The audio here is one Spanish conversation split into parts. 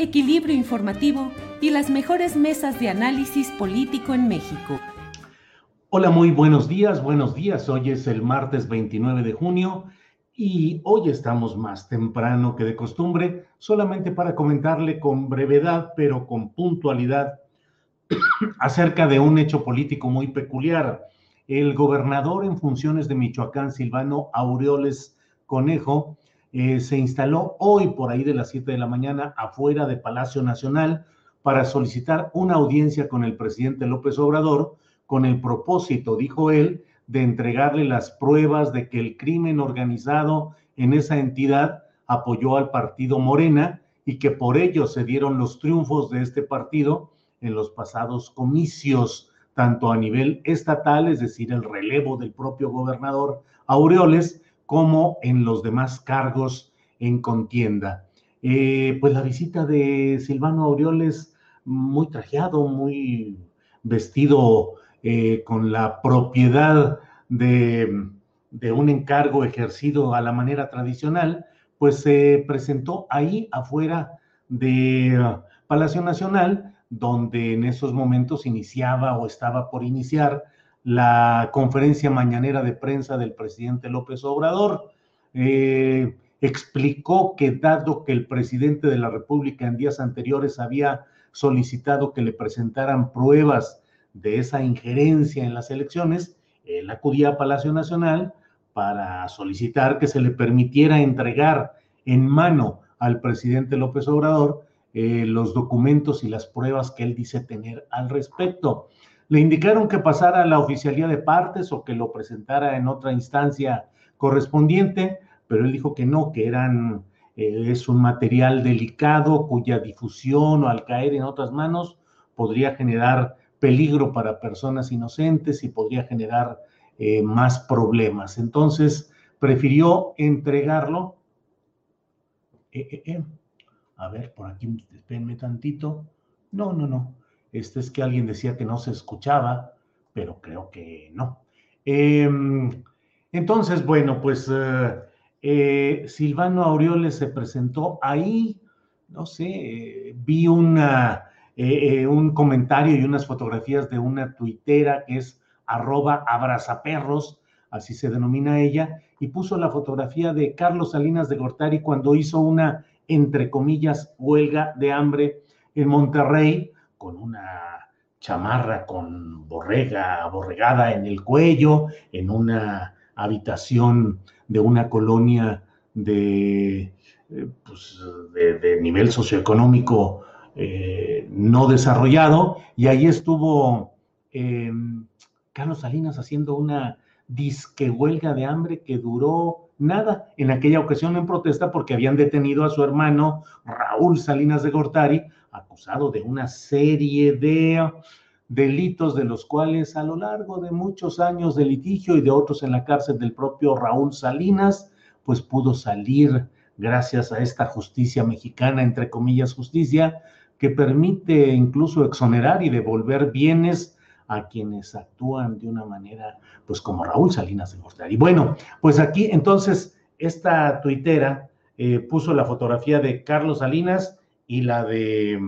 equilibrio informativo y las mejores mesas de análisis político en México. Hola, muy buenos días, buenos días. Hoy es el martes 29 de junio y hoy estamos más temprano que de costumbre, solamente para comentarle con brevedad, pero con puntualidad, acerca de un hecho político muy peculiar. El gobernador en funciones de Michoacán, Silvano Aureoles Conejo, eh, se instaló hoy por ahí de las 7 de la mañana afuera de Palacio Nacional para solicitar una audiencia con el presidente López Obrador con el propósito, dijo él, de entregarle las pruebas de que el crimen organizado en esa entidad apoyó al partido Morena y que por ello se dieron los triunfos de este partido en los pasados comicios, tanto a nivel estatal, es decir, el relevo del propio gobernador Aureoles, como en los demás cargos en contienda. Eh, pues la visita de Silvano Aureoles, muy trajeado, muy vestido eh, con la propiedad de, de, un encargo ejercido a la manera tradicional, pues se presentó ahí afuera de Palacio Nacional, donde en esos momentos iniciaba o estaba por iniciar la conferencia mañanera de prensa del presidente López Obrador. Eh, explicó que dado que el presidente de la República en días anteriores había solicitado que le presentaran pruebas de esa injerencia en las elecciones, él acudía a Palacio Nacional para solicitar que se le permitiera entregar en mano al presidente López Obrador eh, los documentos y las pruebas que él dice tener al respecto. Le indicaron que pasara a la oficialía de partes o que lo presentara en otra instancia correspondiente, pero él dijo que no, que eran, eh, es un material delicado cuya difusión o al caer en otras manos podría generar peligro para personas inocentes y podría generar eh, más problemas. Entonces, prefirió entregarlo. Eh, a ver, por aquí, espérenme tantito. No, no, no. Este es que alguien decía que no se escuchaba, pero creo que no. Em, entonces, bueno, pues eh, eh, Silvano Aureoles se presentó ahí, no sé, vi una, eh, un comentario y unas fotografías de una tuitera que es arroba abrazaperros, así se denomina ella, y puso la fotografía de Carlos Salinas de Gortari cuando hizo una, entre comillas, huelga de hambre en Monterrey, con una chamarra con borrega, borregada en el cuello, en una habitación de una colonia de, eh, pues, de, nivel socioeconómico eh, no desarrollado, y ahí estuvo eh, Carlos Salinas haciendo una disque huelga de hambre que duró nada. En aquella ocasión en protesta porque habían detenido a su hermano Raúl Salinas de Gortari, acusado de una serie de delitos de los cuales a lo largo de muchos años de litigio y de otros en la cárcel del propio Raúl Salinas, pues pudo salir gracias a esta justicia mexicana, entre comillas justicia, que permite incluso exonerar y devolver bienes a quienes actúan de una manera, pues como Raúl Salinas de Gortari. Bueno, pues aquí entonces esta tuitera eh, puso la fotografía de Carlos Salinas y la de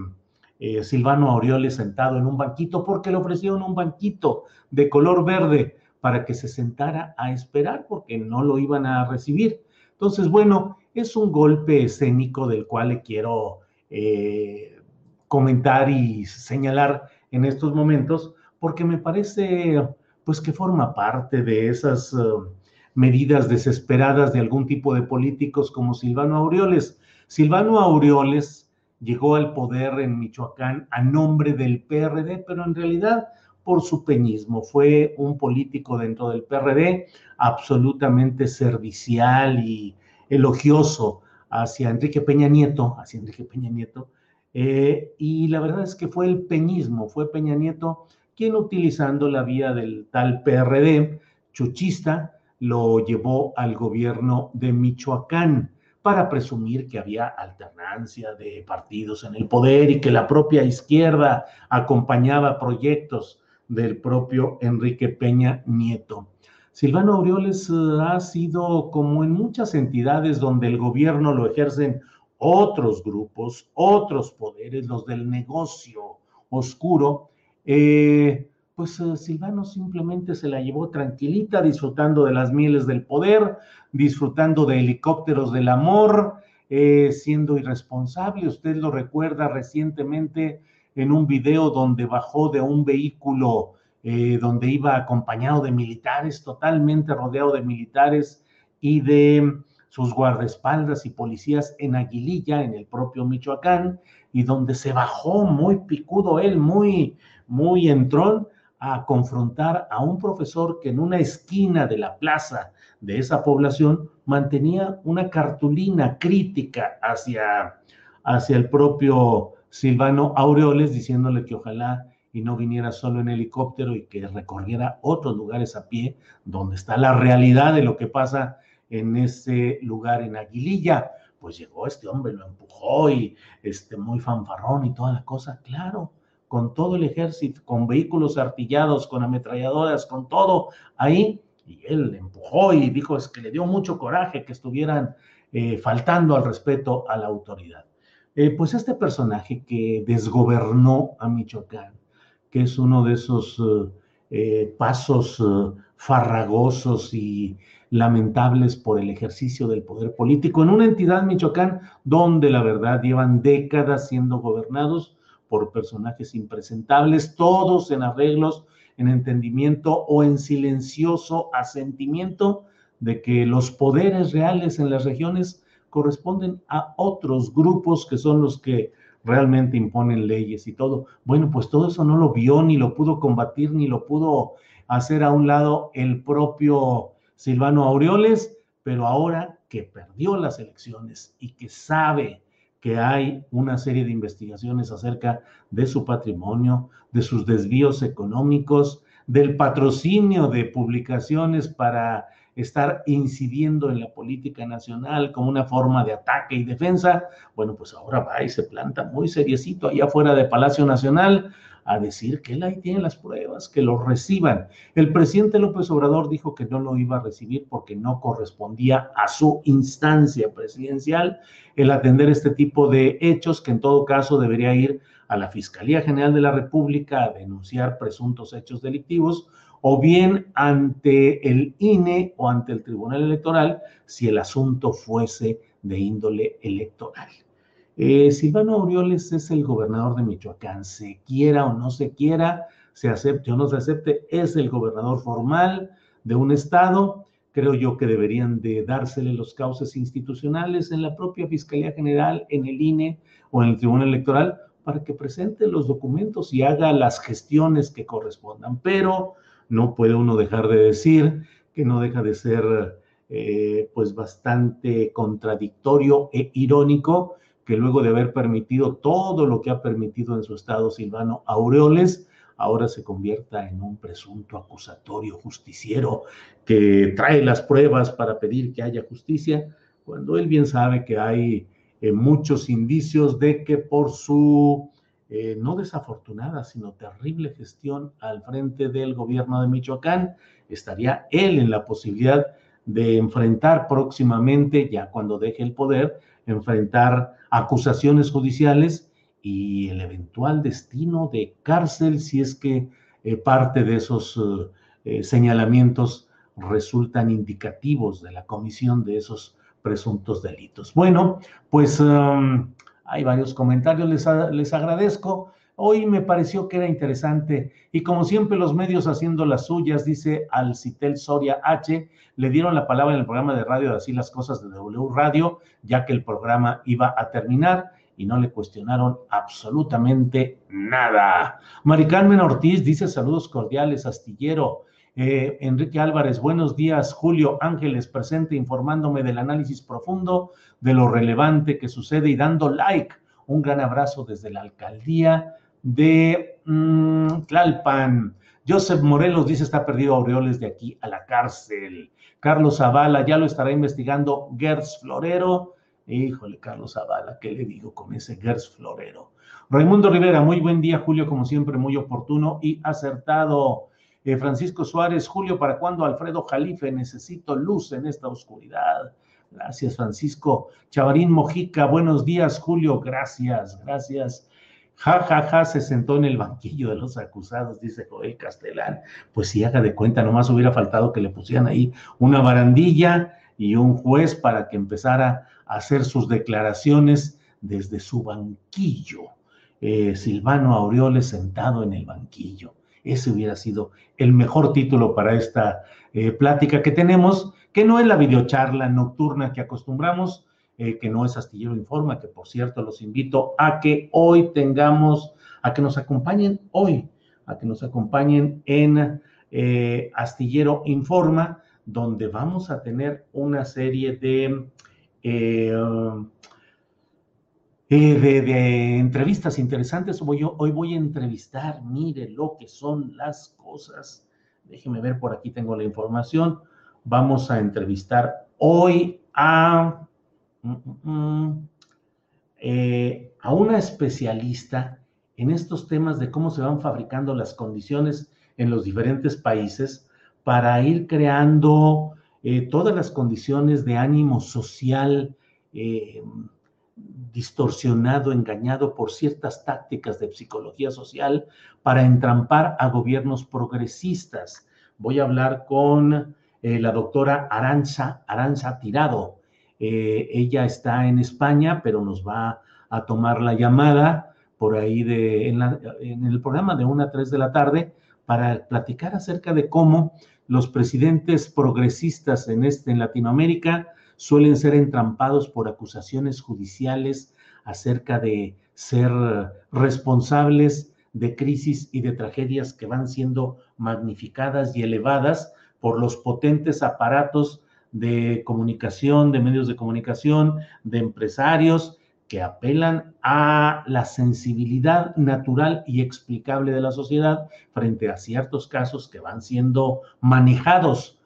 eh, Silvano Aureoles sentado en un banquito porque le ofrecieron un banquito de color verde para que se sentara a esperar porque no lo iban a recibir. Entonces, bueno, es un golpe escénico del cual le quiero eh, comentar y señalar en estos momentos porque me parece pues que forma parte de esas medidas desesperadas de algún tipo de políticos como Silvano Aureoles. Silvano Aureoles llegó al poder en Michoacán a nombre del PRD, pero en realidad por su peñismo. Fue un político dentro del PRD absolutamente servicial y elogioso hacia Enrique Peña Nieto, hacia Enrique Peña Nieto. Eh, y la verdad es que fue el peñismo, fue Peña Nieto quien utilizando la vía del tal PRD chuchista, lo llevó al gobierno de Michoacán para presumir que había alternancia de partidos en el poder y que la propia izquierda acompañaba proyectos del propio Enrique Peña Nieto. Silvano Aureoles eh, ha sido como en muchas entidades donde el gobierno lo ejercen otros grupos, otros poderes, los del negocio oscuro, eh, pues eh, Silvano simplemente se la llevó tranquilita, disfrutando de las mieles del poder, disfrutando de helicópteros del amor, eh, siendo irresponsable. Usted lo recuerda recientemente en un video donde bajó de un vehículo eh, donde iba acompañado de militares, totalmente rodeado de militares y de sus guardaespaldas y policías en Aguililla, en el propio Michoacán, y donde se bajó muy picudo él, muy, muy entrón, a confrontar a un profesor que en una esquina de la plaza de esa población mantenía una cartulina crítica hacia, hacia el propio Silvano Aureoles, diciéndole que ojalá y no viniera solo en helicóptero y que recorriera otros lugares a pie, donde está la realidad de lo que pasa en ese lugar en Aguililla. Pues llegó este hombre, lo empujó y este, muy fanfarrón y toda la cosa, claro con todo el ejército, con vehículos artillados, con ametralladoras, con todo ahí. Y él empujó y dijo es que le dio mucho coraje que estuvieran eh, faltando al respeto a la autoridad. Eh, pues este personaje que desgobernó a Michoacán, que es uno de esos eh, pasos farragosos y lamentables por el ejercicio del poder político en una entidad Michoacán donde la verdad llevan décadas siendo gobernados por personajes impresentables, todos en arreglos, en entendimiento o en silencioso asentimiento de que los poderes reales en las regiones corresponden a otros grupos que son los que realmente imponen leyes y todo. Bueno, pues todo eso no lo vio, ni lo pudo combatir, ni lo pudo hacer a un lado el propio Silvano Aureoles, pero ahora que perdió las elecciones y que sabe que hay una serie de investigaciones acerca de su patrimonio, de sus desvíos económicos, del patrocinio de publicaciones para estar incidiendo en la política nacional como una forma de ataque y defensa, bueno, pues ahora va y se planta muy seriecito allá afuera de Palacio Nacional a decir que él ahí tiene las pruebas, que lo reciban. El presidente López Obrador dijo que no lo iba a recibir porque no correspondía a su instancia presidencial el atender este tipo de hechos, que en todo caso debería ir a la Fiscalía General de la República a denunciar presuntos hechos delictivos o bien ante el INE o ante el Tribunal Electoral si el asunto fuese de índole electoral. Eh, Silvano Aureoles es el gobernador de Michoacán, se quiera o no se quiera, se acepte o no se acepte, es el gobernador formal de un estado. Creo yo que deberían de dársele los cauces institucionales en la propia Fiscalía General, en el INE o en el Tribunal Electoral para que presente los documentos y haga las gestiones que correspondan. Pero no puede uno dejar de decir que no deja de ser eh, pues bastante contradictorio e irónico que luego de haber permitido todo lo que ha permitido en su estado Silvano Aureoles, ahora se convierta en un presunto acusatorio justiciero que trae las pruebas para pedir que haya justicia, cuando él bien sabe que hay eh, muchos indicios de que por su eh, no desafortunada, sino terrible gestión al frente del gobierno de Michoacán, estaría él en la posibilidad de enfrentar próximamente, ya cuando deje el poder, enfrentar acusaciones judiciales y el eventual destino de cárcel si es que eh, parte de esos eh, eh, señalamientos resultan indicativos de la comisión de esos presuntos delitos. Bueno, pues um, hay varios comentarios, les, les agradezco. Hoy me pareció que era interesante y como siempre los medios haciendo las suyas, dice Alcitel Soria H, le dieron la palabra en el programa de radio de Así las Cosas de W Radio, ya que el programa iba a terminar y no le cuestionaron absolutamente nada. Mari Carmen Ortiz dice saludos cordiales, astillero. Eh, Enrique Álvarez, buenos días. Julio Ángeles, presente informándome del análisis profundo de lo relevante que sucede y dando like. Un gran abrazo desde la alcaldía de mm, Tlalpan. Joseph Morelos dice está perdido Aureoles de aquí a la cárcel. Carlos Zavala ya lo estará investigando Gers Florero. Híjole, Carlos Zavala, ¿qué le digo con ese Gers Florero? Raimundo Rivera, muy buen día, Julio, como siempre, muy oportuno y acertado. Eh, Francisco Suárez, Julio, ¿para cuándo Alfredo Jalife? Necesito luz en esta oscuridad. Gracias, Francisco. Chavarín Mojica, buenos días, Julio. Gracias, gracias. Ja, ja, ja, se sentó en el banquillo de los acusados, dice Joel Castelán. Pues si haga de cuenta, nomás hubiera faltado que le pusieran ahí una barandilla y un juez para que empezara a hacer sus declaraciones desde su banquillo. Eh, Silvano Aureoles sentado en el banquillo. Ese hubiera sido el mejor título para esta eh, plática que tenemos, que no es la videocharla nocturna que acostumbramos, eh, que no es Astillero Informa, que por cierto los invito a que hoy tengamos, a que nos acompañen hoy, a que nos acompañen en eh, Astillero Informa, donde vamos a tener una serie de, eh, de, entrevistas interesantes. hoy voy a entrevistar, mire lo que son las cosas. Déjeme ver, por aquí tengo la información. Vamos a entrevistar hoy a Mm, mm, mm. Eh, a una especialista en estos temas de cómo se van fabricando las condiciones en los diferentes países para ir creando eh, todas las condiciones de ánimo social eh, distorsionado, engañado por ciertas tácticas de psicología social para entrampar a gobiernos progresistas. Voy a hablar con la doctora Aranza, Aranza Tirado. Eh, ella está en España, pero nos va a tomar la llamada por ahí de, en, el programa de 1 a 3 de la tarde para platicar acerca de cómo los presidentes progresistas en, este, en Latinoamérica suelen ser entrampados por acusaciones judiciales acerca de ser responsables de crisis y de tragedias que van siendo magnificadas y elevadas por los potentes aparatos de comunicación, de medios de comunicación, de empresarios que apelan a la sensibilidad natural y explicable de la sociedad frente a ciertos casos que van siendo manejados,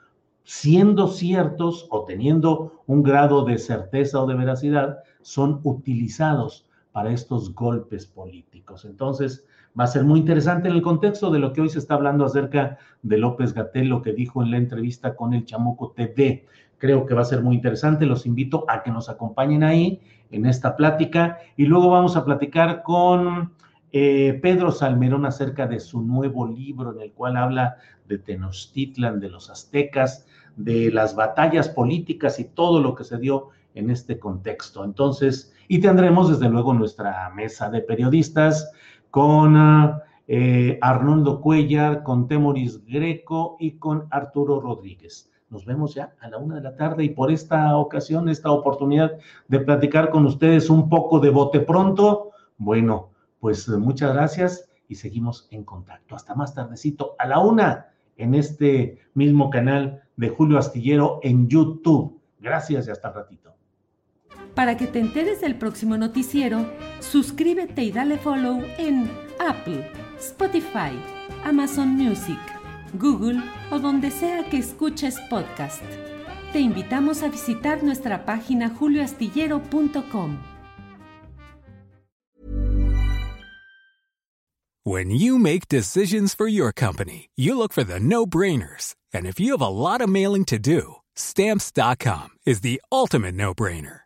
siendo ciertos o teniendo un grado de certeza o de veracidad, son utilizados para estos golpes políticos. Entonces, va a ser muy interesante en el contexto de lo que hoy se está hablando acerca de López Gatel, lo que dijo en la entrevista con el Chamuco TV. Creo que va a ser muy interesante. Los invito a que nos acompañen ahí en esta plática y luego vamos a platicar con eh, Pedro Salmerón acerca de su nuevo libro en el cual habla de Tenochtitlan, de los aztecas, de las batallas políticas y todo lo que se dio en este contexto. Entonces, y tendremos desde luego nuestra mesa de periodistas con eh, Arnoldo Cuellar, con Temoris Greco y con Arturo Rodríguez. Nos vemos ya a la una de la tarde y por esta ocasión, esta oportunidad de platicar con ustedes un poco de bote pronto. Bueno, pues muchas gracias y seguimos en contacto. Hasta más tardecito a la una en este mismo canal de Julio Astillero en YouTube. Gracias y hasta el ratito. Para que te enteres del próximo noticiero, suscríbete y dale follow en Apple, Spotify, Amazon Music, Google o donde sea que escuches podcast. Te invitamos a visitar nuestra página julioastillero.com. When you make decisions for your company, you look for the no-brainers. And if you have a lot of mailing to do, Stamps.com is the ultimate no brainer.